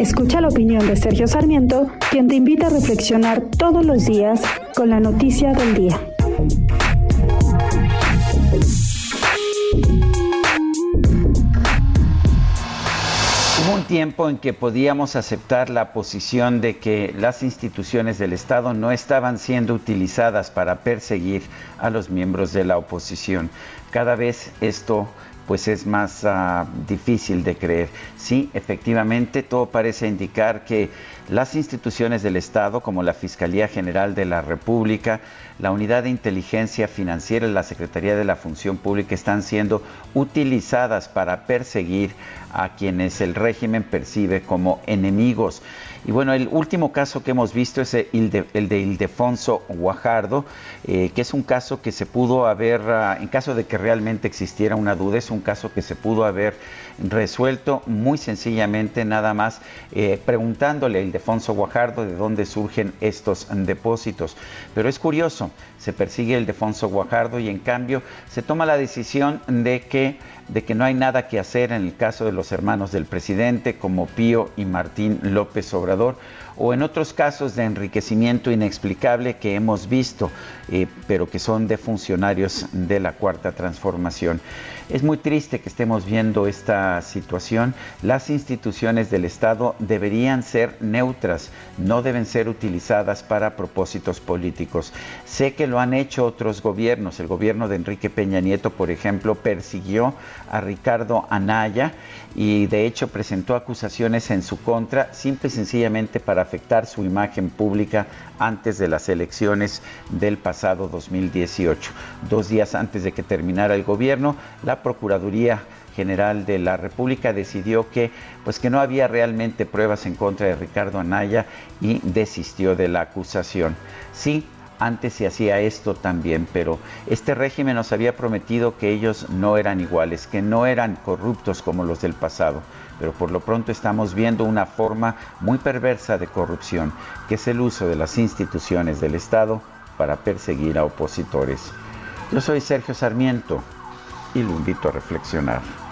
Escucha la opinión de Sergio Sarmiento, quien te invita a reflexionar todos los días con la noticia del día. Hubo un tiempo en que podíamos aceptar la posición de que las instituciones del Estado no estaban siendo utilizadas para perseguir a los miembros de la oposición. Cada vez esto pues es más uh, difícil de creer. Sí, efectivamente, todo parece indicar que las instituciones del Estado, como la Fiscalía General de la República, la Unidad de Inteligencia Financiera y la Secretaría de la Función Pública, están siendo utilizadas para perseguir a quienes el régimen percibe como enemigos. Y bueno, el último caso que hemos visto es el de, Ildefonso Guajardo, eh, que es un caso que se pudo haber, uh, en caso de que realmente existiera una duda, es un caso que se pudo haber resuelto muy sencillamente, nada más eh, preguntándole a Ildefonso Guajardo de dónde surgen estos depósitos. Pero es curioso, se persigue el Ildefonso Guajardo y en cambio se toma la decisión de que de que no hay nada que hacer en el caso de los hermanos del presidente como Pío y Martín López Obrador o en otros casos de enriquecimiento inexplicable que hemos visto, eh, pero que son de funcionarios de la Cuarta Transformación. Es muy triste que estemos viendo esta situación. Las instituciones del Estado deberían ser neutras, no deben ser utilizadas para propósitos políticos. Sé que lo han hecho otros gobiernos. El gobierno de Enrique Peña Nieto, por ejemplo, persiguió a Ricardo Anaya y de hecho presentó acusaciones en su contra, simple y sencillamente para afectar su imagen pública antes de las elecciones del pasado 2018. Dos días antes de que terminara el gobierno, la Procuraduría General de la República decidió que pues que no había realmente pruebas en contra de Ricardo Anaya y desistió de la acusación. Sí, antes se hacía esto también, pero este régimen nos había prometido que ellos no eran iguales, que no eran corruptos como los del pasado. Pero por lo pronto estamos viendo una forma muy perversa de corrupción, que es el uso de las instituciones del Estado para perseguir a opositores. Yo soy Sergio Sarmiento y lo invito a reflexionar.